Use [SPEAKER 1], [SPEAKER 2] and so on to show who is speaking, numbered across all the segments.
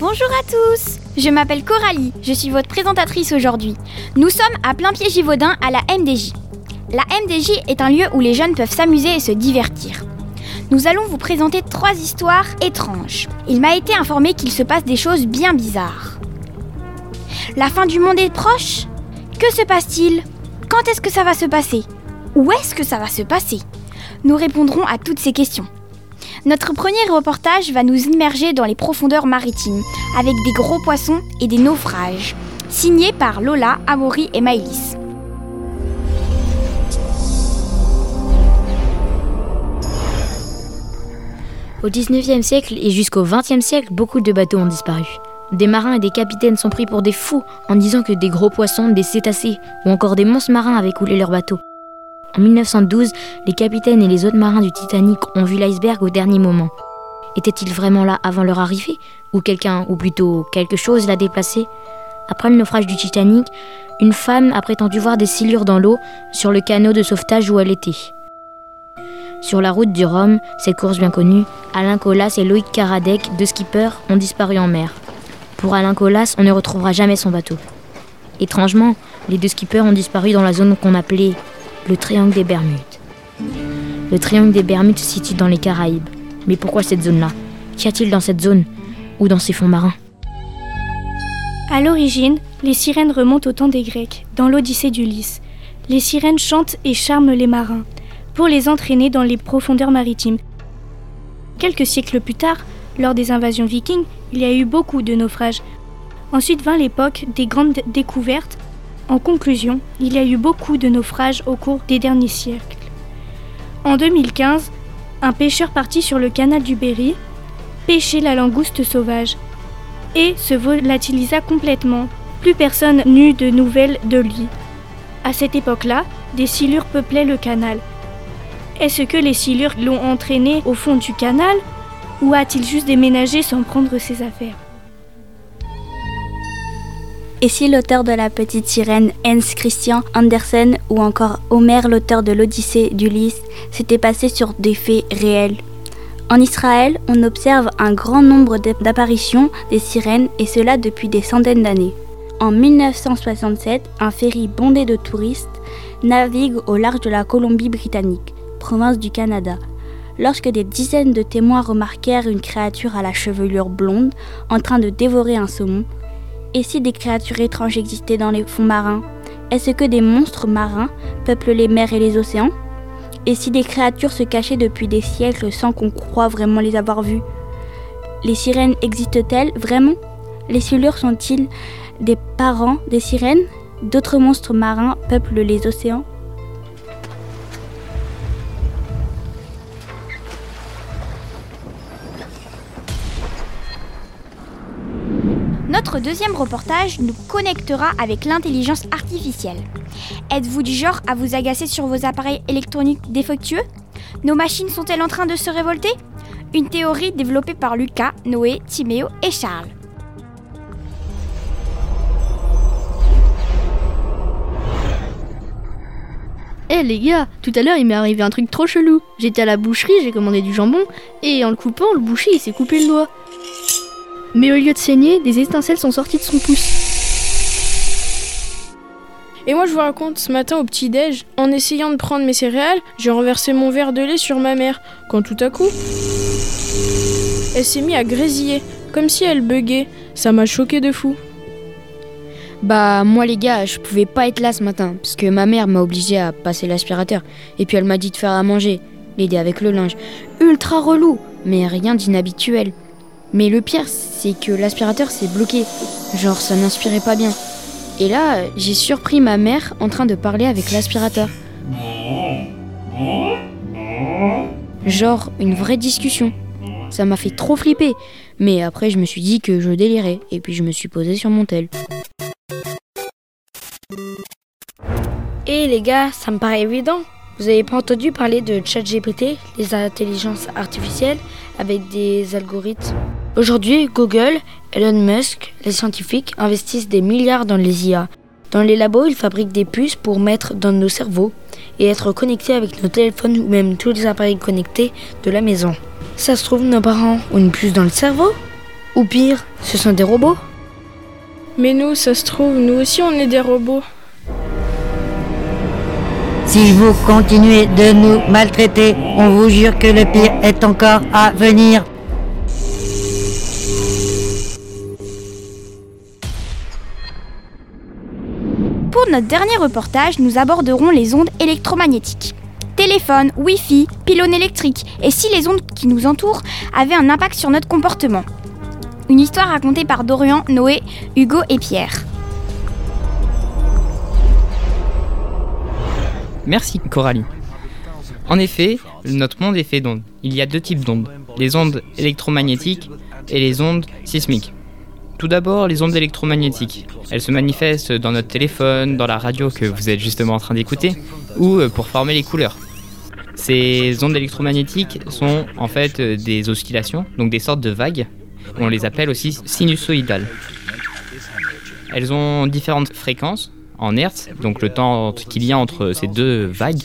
[SPEAKER 1] Bonjour à tous Je m'appelle Coralie, je suis votre présentatrice aujourd'hui. Nous sommes à plein pied Givaudan à la MDJ. La MDJ est un lieu où les jeunes peuvent s'amuser et se divertir. Nous allons vous présenter trois histoires étranges. Il m'a été informé qu'il se passe des choses bien bizarres. La fin du monde est proche? Que se passe-t-il? Quand est-ce que ça va se passer? Où est-ce que ça va se passer? Nous répondrons à toutes ces questions. Notre premier reportage va nous immerger dans les profondeurs maritimes, avec des gros poissons et des naufrages. Signé par Lola, Amaury et Maëlys.
[SPEAKER 2] Au 19e siècle et jusqu'au 20e siècle, beaucoup de bateaux ont disparu. Des marins et des capitaines sont pris pour des fous en disant que des gros poissons, des cétacés ou encore des monstres marins avaient coulé leur bateau. En 1912, les capitaines et les autres marins du Titanic ont vu l'iceberg au dernier moment. Était-il vraiment là avant leur arrivée? Ou quelqu'un, ou plutôt quelque chose l'a déplacé? Après le naufrage du Titanic, une femme a prétendu voir des silures dans l'eau sur le canot de sauvetage où elle était. Sur la route du Rhum, cette course bien connue, Alain Colas et Loïc Karadec, deux skippers, ont disparu en mer. Pour Alain Colas, on ne retrouvera jamais son bateau. Étrangement, les deux skippers ont disparu dans la zone qu'on appelait le triangle des Bermudes. Le triangle des Bermudes se situe dans les Caraïbes. Mais pourquoi cette zone-là? Qu'y a-t-il dans cette zone Ou dans ces fonds marins?
[SPEAKER 3] À l'origine, les sirènes remontent au temps des Grecs, dans l'Odyssée d'Ulysse. Les sirènes chantent et charment les marins, pour les entraîner dans les profondeurs maritimes. Quelques siècles plus tard, lors des invasions vikings, il y a eu beaucoup de naufrages. Ensuite vint l'époque des grandes découvertes en conclusion, il y a eu beaucoup de naufrages au cours des derniers siècles. En 2015, un pêcheur parti sur le canal du Berry pêchait la langouste sauvage et se volatilisa complètement. Plus personne n'eut de nouvelles de lui. À cette époque-là, des silures peuplaient le canal. Est-ce que les silures l'ont entraîné au fond du canal ou a-t-il juste déménagé sans prendre ses affaires?
[SPEAKER 4] Et si l'auteur de La Petite Sirène, Hans Christian Andersen, ou encore Homer, l'auteur de l'Odyssée d'Ulysse, s'était passé sur des faits réels? En Israël, on observe un grand nombre d'apparitions des sirènes, et cela depuis des centaines d'années. En 1967, un ferry bondé de touristes navigue au large de la Colombie-Britannique, province du Canada, lorsque des dizaines de témoins remarquèrent une créature à la chevelure blonde en train de dévorer un saumon, et si des créatures étranges existaient dans les fonds marins? Est-ce que des monstres marins peuplent les mers et les océans? Et si des créatures se cachaient depuis des siècles sans qu'on croie vraiment les avoir vues? Les sirènes existent-elles vraiment? Les silures sont-ils des parents des sirènes? D'autres monstres marins peuplent les océans?
[SPEAKER 1] Notre deuxième reportage nous connectera avec l'intelligence artificielle. Êtes-vous du genre à vous agacer sur vos appareils électroniques défectueux? Nos machines sont-elles en train de se révolter? Une théorie développée par Lucas, Noé, Timéo et Charles.
[SPEAKER 5] Eh les gars, tout à l'heure il m'est arrivé un truc trop chelou. J'étais à la boucherie, j'ai commandé du jambon, et en le coupant, le boucher il s'est coupé le doigt. Mais au lieu de saigner, des étincelles sont sorties de son pouce.
[SPEAKER 6] Et moi je vous raconte, ce matin au petit-déj, en essayant de prendre mes céréales, j'ai renversé mon verre de lait sur ma mère, quand tout à coup, elle s'est mise à grésiller, comme si elle buguait. Ça m'a choqué de fou.
[SPEAKER 2] Bah moi les gars, je pouvais pas être là ce matin, parce que ma mère m'a obligé à passer l'aspirateur, et puis elle m'a dit de faire à manger, l'aider avec le linge. Ultra relou, mais rien d'inhabituel. Mais le pire, c'est que l'aspirateur s'est bloqué. Genre, ça n'inspirait pas bien. Et là, j'ai surpris ma mère en train de parler avec l'aspirateur. Genre, une vraie discussion. Ça m'a fait trop flipper. Mais après, je me suis dit que je délirais. Et puis, je me suis posé sur mon tel.
[SPEAKER 7] Et les gars, ça me paraît évident. Vous avez pas entendu parler de ChatGPT, les intelligences artificielles avec des algorithmes Aujourd'hui, Google, Elon Musk, les scientifiques investissent des milliards dans les IA. Dans les labos, ils fabriquent des puces pour mettre dans nos cerveaux et être connectés avec nos téléphones ou même tous les appareils connectés de la maison. Ça se trouve, nos parents ont une puce dans le cerveau? Ou pire, ce sont des robots?
[SPEAKER 6] Mais nous, ça se trouve, nous aussi on est des robots.
[SPEAKER 8] Si vous continuez de nous maltraiter, on vous jure que le pire est encore à venir.
[SPEAKER 1] Pour notre dernier reportage, nous aborderons les ondes électromagnétiques. Téléphone, Wi-Fi, pylônes électriques, et si les ondes qui nous entourent avaient un impact sur notre comportement. Une histoire racontée par Dorian, Noé, Hugo et Pierre.
[SPEAKER 9] Merci Coralie. En effet, notre monde est fait d'ondes. Il y a deux types d'ondes, les ondes électromagnétiques et les ondes sismiques. Tout d'abord, les ondes électromagnétiques. Elles se manifestent dans notre téléphone, dans la radio que vous êtes justement en train d'écouter, ou euh, pour former les couleurs. Ces ondes électromagnétiques sont en fait euh, des oscillations, donc des sortes de vagues. On les appelle aussi sinusoïdales. Elles ont différentes fréquences en hertz, donc le temps qu'il y a entre ces deux vagues,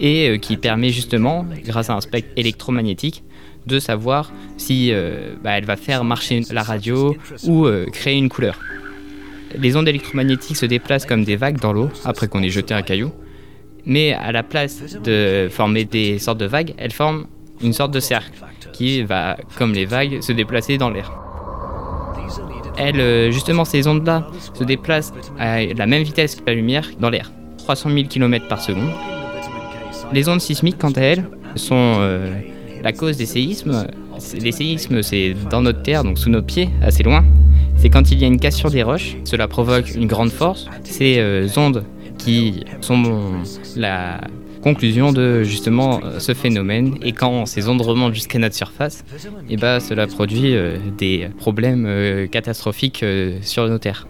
[SPEAKER 9] et euh, qui permet justement, grâce à un spectre électromagnétique, de savoir si euh, bah, elle va faire marcher la radio ou euh, créer une couleur. Les ondes électromagnétiques se déplacent comme des vagues dans l'eau après qu'on ait jeté un caillou, mais à la place de former des sortes de vagues, elles forment une sorte de cercle qui va, comme les vagues, se déplacer dans l'air. Elles, justement, ces ondes-là se déplacent à la même vitesse que la lumière dans l'air, 300 000 km par seconde. Les ondes sismiques, quant à elles, sont euh, la cause des séismes. Les séismes, c'est dans notre terre, donc sous nos pieds, assez loin. C'est quand il y a une cassure des roches, cela provoque une grande force. Ces euh, ondes qui sont la conclusion de justement euh, ce phénomène et quand ces ondes remontent jusqu'à notre surface, et ben cela produit euh, des problèmes euh, catastrophiques sur nos terres.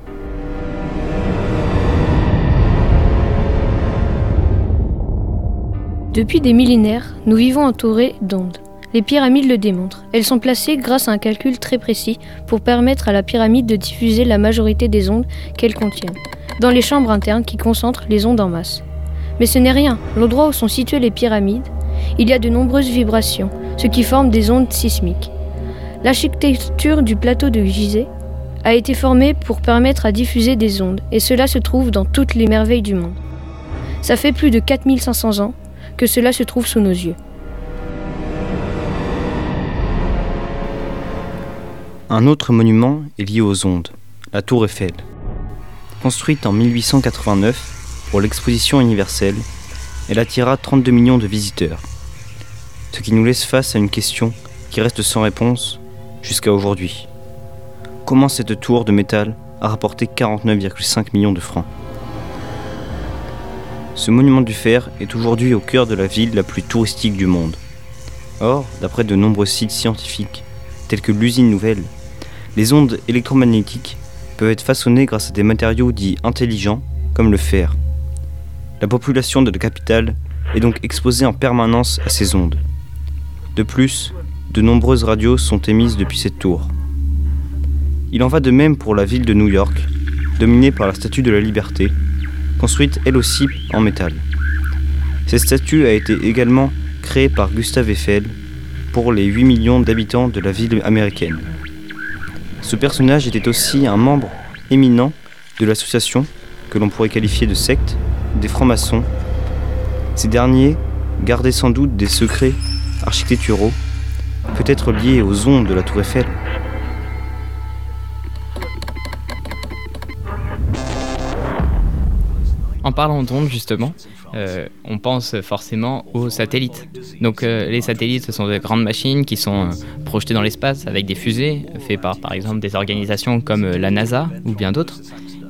[SPEAKER 3] Depuis des millénaires, nous vivons entourés d'ondes. Les pyramides le démontrent. Elles sont placées grâce à un calcul très précis pour permettre à la pyramide de diffuser la majorité des ondes qu'elle contient, dans les chambres internes qui concentrent les ondes en masse. Mais ce n'est rien. L'endroit où sont situées les pyramides, il y a de nombreuses vibrations, ce qui forme des ondes sismiques. L'architecture du plateau de Gizeh a été formée pour permettre à diffuser des ondes, et cela se trouve dans toutes les merveilles du monde. Ça fait plus de 4500 ans que cela se trouve sous nos yeux.
[SPEAKER 10] Un autre monument est lié aux ondes, la tour Eiffel. Construite en 1889 pour l'exposition universelle, elle attira 32 millions de visiteurs. Ce qui nous laisse face à une question qui reste sans réponse jusqu'à aujourd'hui. Comment cette tour de métal a rapporté 49,5 millions de francs? Ce monument du fer est aujourd'hui au cœur de la ville la plus touristique du monde. Or, d'après de nombreux sites scientifiques, tels que l'usine nouvelle, les ondes électromagnétiques peuvent être façonnées grâce à des matériaux dits intelligents comme le fer. La population de la capitale est donc exposée en permanence à ces ondes. De plus, de nombreuses radios sont émises depuis cette tour. Il en va de même pour la ville de New York, dominée par la Statue de la Liberté, construite elle aussi en métal. Cette statue a été également créée par Gustave Eiffel pour les 8 millions d'habitants de la ville américaine. Ce personnage était aussi un membre éminent de l'association que l'on pourrait qualifier de secte des francs-maçons. Ces derniers gardaient sans doute des secrets architecturaux, peut-être liés aux ondes de la tour Eiffel.
[SPEAKER 9] En parlant d'ondes, justement, euh, on pense forcément aux satellites. Donc euh, les satellites, ce sont de grandes machines qui sont euh, projetées dans l'espace avec des fusées, faites par par exemple des organisations comme la NASA ou bien d'autres,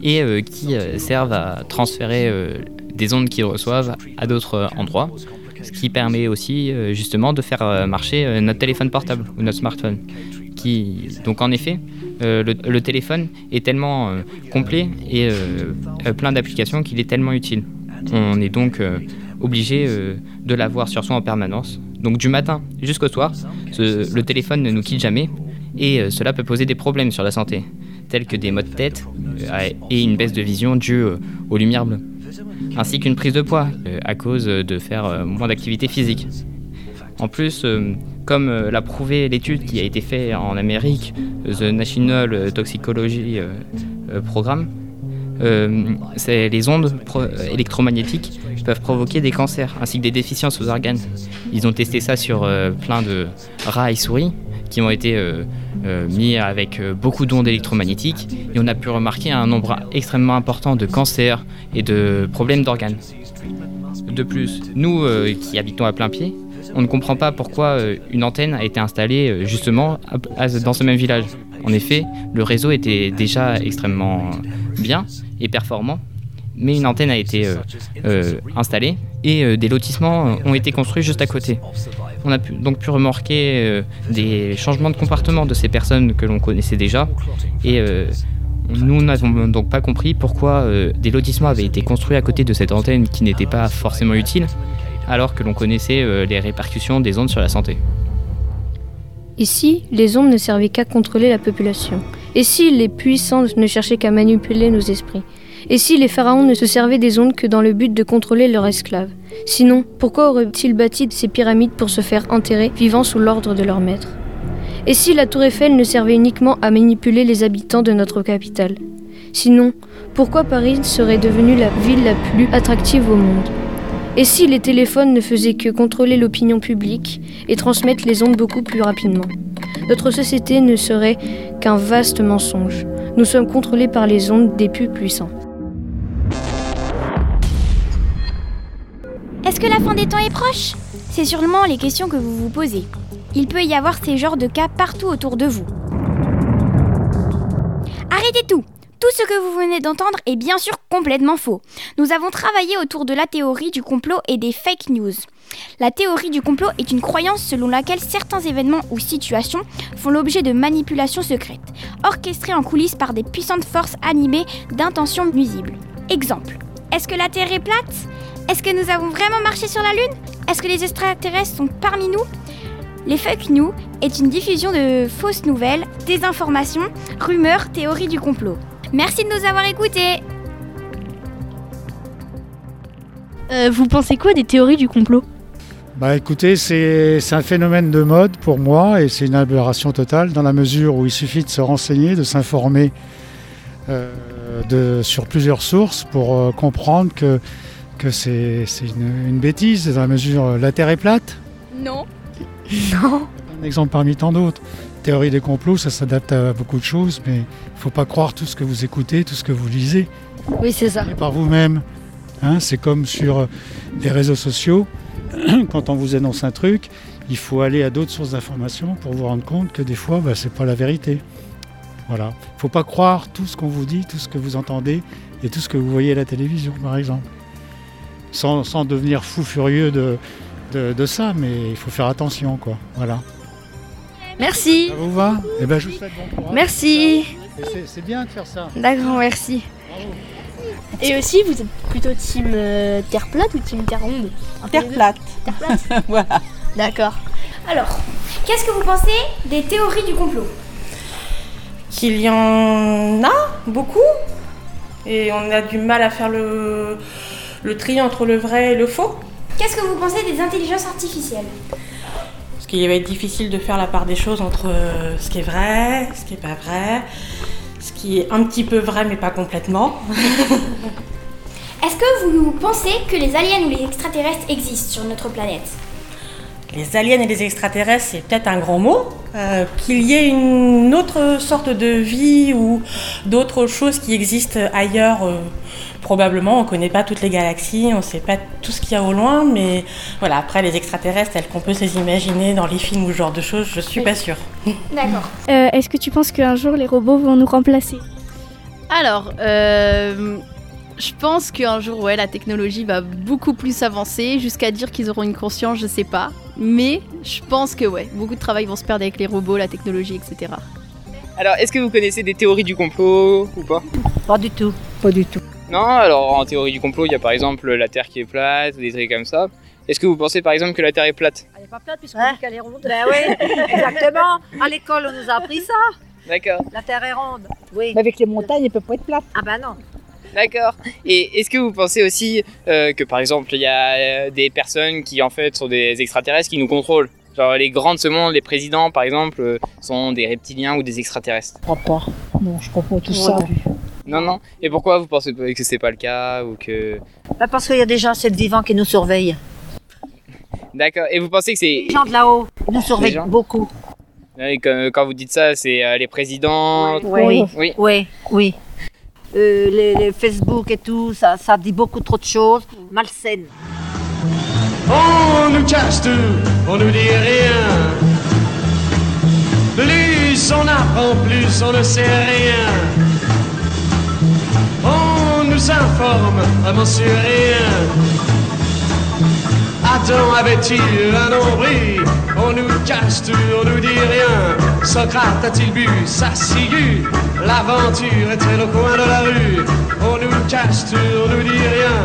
[SPEAKER 9] et qui servent à transférer des ondes qu'ils reçoivent à d'autres euh, endroits, ce qui permet aussi euh, justement de faire euh, marcher notre téléphone portable ou notre smartphone. Donc en effet, le, téléphone est tellement complet et plein d'applications qu'il est tellement utile. On est donc obligé de l'avoir sur soi en permanence. Donc du matin jusqu'au soir, le téléphone ne nous quitte jamais et cela peut poser des problèmes sur la santé, tels que des maux de tête et une baisse de vision due aux lumières bleues, ainsi qu'une prise de poids euh, à cause de faire euh, moins d'activité physique. En plus, euh, comme l'a prouvé l'étude qui a été faite en Amérique, The National Toxicology Program, les ondes électromagnétiques peuvent provoquer des cancers ainsi que des déficiences aux organes. Ils ont testé ça sur plein de rats et souris qui ont été euh, euh, mis avec euh, beaucoup d'ondes électromagnétiques et on a pu remarquer un nombre extrêmement important de cancers et de problèmes d'organes. De plus, nous qui habitons à plein pied, on ne comprend pas pourquoi une antenne a été installée justement dans ce même village. En effet, le réseau était déjà extrêmement bien et performant, mais une antenne a été installée et des lotissements ont été construits juste à côté. On a donc pu remarquer euh, des changements de comportement de ces personnes que l'on connaissait déjà. Et euh, nous n'avons donc pas compris pourquoi euh, des lotissements avaient été construits à côté de cette antenne qui n'était pas forcément utile alors que l'on connaissait les répercussions des ondes sur la santé.
[SPEAKER 11] Si les ondes ne servaient qu'à contrôler la population? Et si les puissants ne cherchaient qu'à manipuler nos esprits? Et si les pharaons ne se servaient des ondes que dans le but de contrôler leurs esclaves? Sinon, pourquoi auraient-ils bâti ces pyramides pour se faire enterrer vivant sous l'ordre de leur maître? Et si la tour Eiffel ne servait uniquement à manipuler les habitants de notre capitale? Sinon, pourquoi Paris serait devenue la ville la plus attractive au monde? Et si les téléphones ne faisaient que contrôler l'opinion publique et transmettre les ondes beaucoup plus rapidement? Notre société ne serait qu'un vaste mensonge. Nous sommes contrôlés par les ondes des plus puissants.
[SPEAKER 1] Est-ce que la fin des temps est proche? C'est sûrement les questions que vous vous posez. Il peut y avoir ces genres de cas partout autour de vous. Arrêtez tout Tout ce que vous venez d'entendre est bien sûr complètement faux. Nous avons travaillé autour de la théorie du complot et des fake news. La théorie du complot est une croyance selon laquelle certains événements ou situations font l'objet de manipulations secrètes, orchestrées en coulisses par des puissantes forces animées d'intentions nuisibles. Exemple. Est-ce que la Terre est plate? Est-ce que nous avons vraiment marché sur la Lune? Est-ce que les extraterrestres sont parmi nous? Les fake news est une diffusion de fausses nouvelles, désinformations, rumeurs, théories du complot. Merci de nous avoir écoutés.
[SPEAKER 5] Euh, vous pensez quoi des théories du complot?
[SPEAKER 12] Bah écoutez, c'est c'est un phénomène de mode pour moi et c'est une aberration totale dans la mesure où il suffit de se renseigner, de s'informer euh, de- sur plusieurs sources pour euh, comprendre que, que c'est une, une bêtise dans la mesure euh, la Terre est plate.
[SPEAKER 1] Non.
[SPEAKER 11] Non
[SPEAKER 12] Un exemple parmi tant d'autres. Théorie des complots, ça s'adapte à beaucoup de choses, mais il ne faut pas croire tout ce que vous écoutez, tout ce que vous lisez.
[SPEAKER 11] Oui, c'est ça.
[SPEAKER 12] Et par vous-même. Hein, c'est comme sur euh, les réseaux sociaux. Quand on vous annonce un truc, il faut aller à d'autres sources d'informations pour vous rendre compte que des fois, bah, c'est pas la vérité. Voilà. Il ne faut pas croire tout ce qu'on vous dit, tout ce que vous entendez et tout ce que vous voyez à la télévision, par exemple. Sans, sans devenir fou furieux de, de, de ça, mais il faut faire attention, quoi. Voilà.
[SPEAKER 11] Merci.
[SPEAKER 12] Ça vous va? Eh ben, je vous souhaite bon courage.
[SPEAKER 11] Merci.
[SPEAKER 12] C'est- bien de faire ça.
[SPEAKER 11] D'accord, merci.
[SPEAKER 5] Et aussi, vous êtes plutôt team euh, terre plate ou team terre ronde?
[SPEAKER 13] Terre plate.
[SPEAKER 5] Terre plate
[SPEAKER 13] voilà.
[SPEAKER 5] D'accord.
[SPEAKER 1] Alors, qu'est-ce que vous pensez des théories du complot?
[SPEAKER 13] Qu'il y en a beaucoup. Et on a du mal à faire le, le tri entre le vrai et le faux.
[SPEAKER 1] Qu'est-ce que vous pensez des intelligences artificielles?
[SPEAKER 13] Parce qu'il va être difficile de faire la part des choses entre euh, ce qui est vrai, ce qui est pas vrai, ce qui est un petit peu vrai mais pas complètement.
[SPEAKER 1] Est-ce que vous pensez que les aliens ou les extraterrestres existent sur notre planète?
[SPEAKER 13] Les aliens et les extraterrestres, c'est peut-être un grand mot. Euh, Qu'il y ait une autre sorte de vie ou d'autres choses qui existent ailleurs, euh, probablement. On ne connaît pas toutes les galaxies, on ne sait pas tout ce qu'il y a au loin, mais voilà, après les extraterrestres, tels qu'on peut se les imaginer dans les films ou ce genre de choses, je suis pas sûre.
[SPEAKER 1] D'accord.
[SPEAKER 3] Euh, Est-ce que tu penses qu'un jour les robots vont nous remplacer?
[SPEAKER 14] Alors, euh, je pense qu'un jour, ouais, la technologie va beaucoup plus avancer, jusqu'à dire qu'ils auront une conscience, je sais pas. Mais je pense que, ouais, beaucoup de travail vont se perdre avec les robots, la technologie, etc.
[SPEAKER 9] Alors, est-ce que vous connaissez des théories du complot ou pas?
[SPEAKER 8] Pas du tout. Pas du tout.
[SPEAKER 9] Non, alors en théorie du complot, il y a par exemple la Terre qui est plate, des trucs comme ça. Est-ce que vous pensez par exemple que la Terre est plate?
[SPEAKER 8] Elle n'est pas plate puisqu'on dit qu'elle est ronde. Ben oui, exactement. À l'école, on nous a appris ça.
[SPEAKER 9] D'accord.
[SPEAKER 8] La Terre est ronde. Oui. Mais avec les montagnes, elle peut pas être plate. Ah ben non.
[SPEAKER 9] D'accord. Et est-ce que vous pensez aussi euh, que par exemple il y a euh, des personnes qui en fait sont des extraterrestres qui nous contrôlent? Genre les grands de ce monde, les présidents par exemple, euh, sont des reptiliens ou des extraterrestres?
[SPEAKER 15] Je crois pas. Non, je crois pas tout ça.
[SPEAKER 9] Non, non. Et pourquoi vous pensez que c'est pas le cas ou que
[SPEAKER 15] Bah, parce qu'il y a déjà assez de vivants qui nous surveillent.
[SPEAKER 9] D'accord. Et vous pensez que c'est
[SPEAKER 15] Les gens de là-haut nous surveillent beaucoup.
[SPEAKER 9] Oui, quand, vous dites ça, c'est les présidents.
[SPEAKER 15] Oui,
[SPEAKER 9] Oui.
[SPEAKER 15] oui, oui. Euh, les, Facebook et tout, ça, dit beaucoup trop de choses malsaines.
[SPEAKER 16] On nous cache tout, on nous dit rien. Plus on apprend, plus on ne sait rien. On nous informe vraiment sur rien. Adam avait-il un nombril? On nous cache tout, on nous dit rien. Socrate a-t-il bu sa ciguë? L'aventure est-elle au coin de la rue. On nous cache tout, on nous dit rien.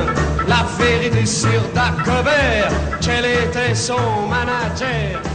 [SPEAKER 16] La vérité sur Dagobert, quel était son manager?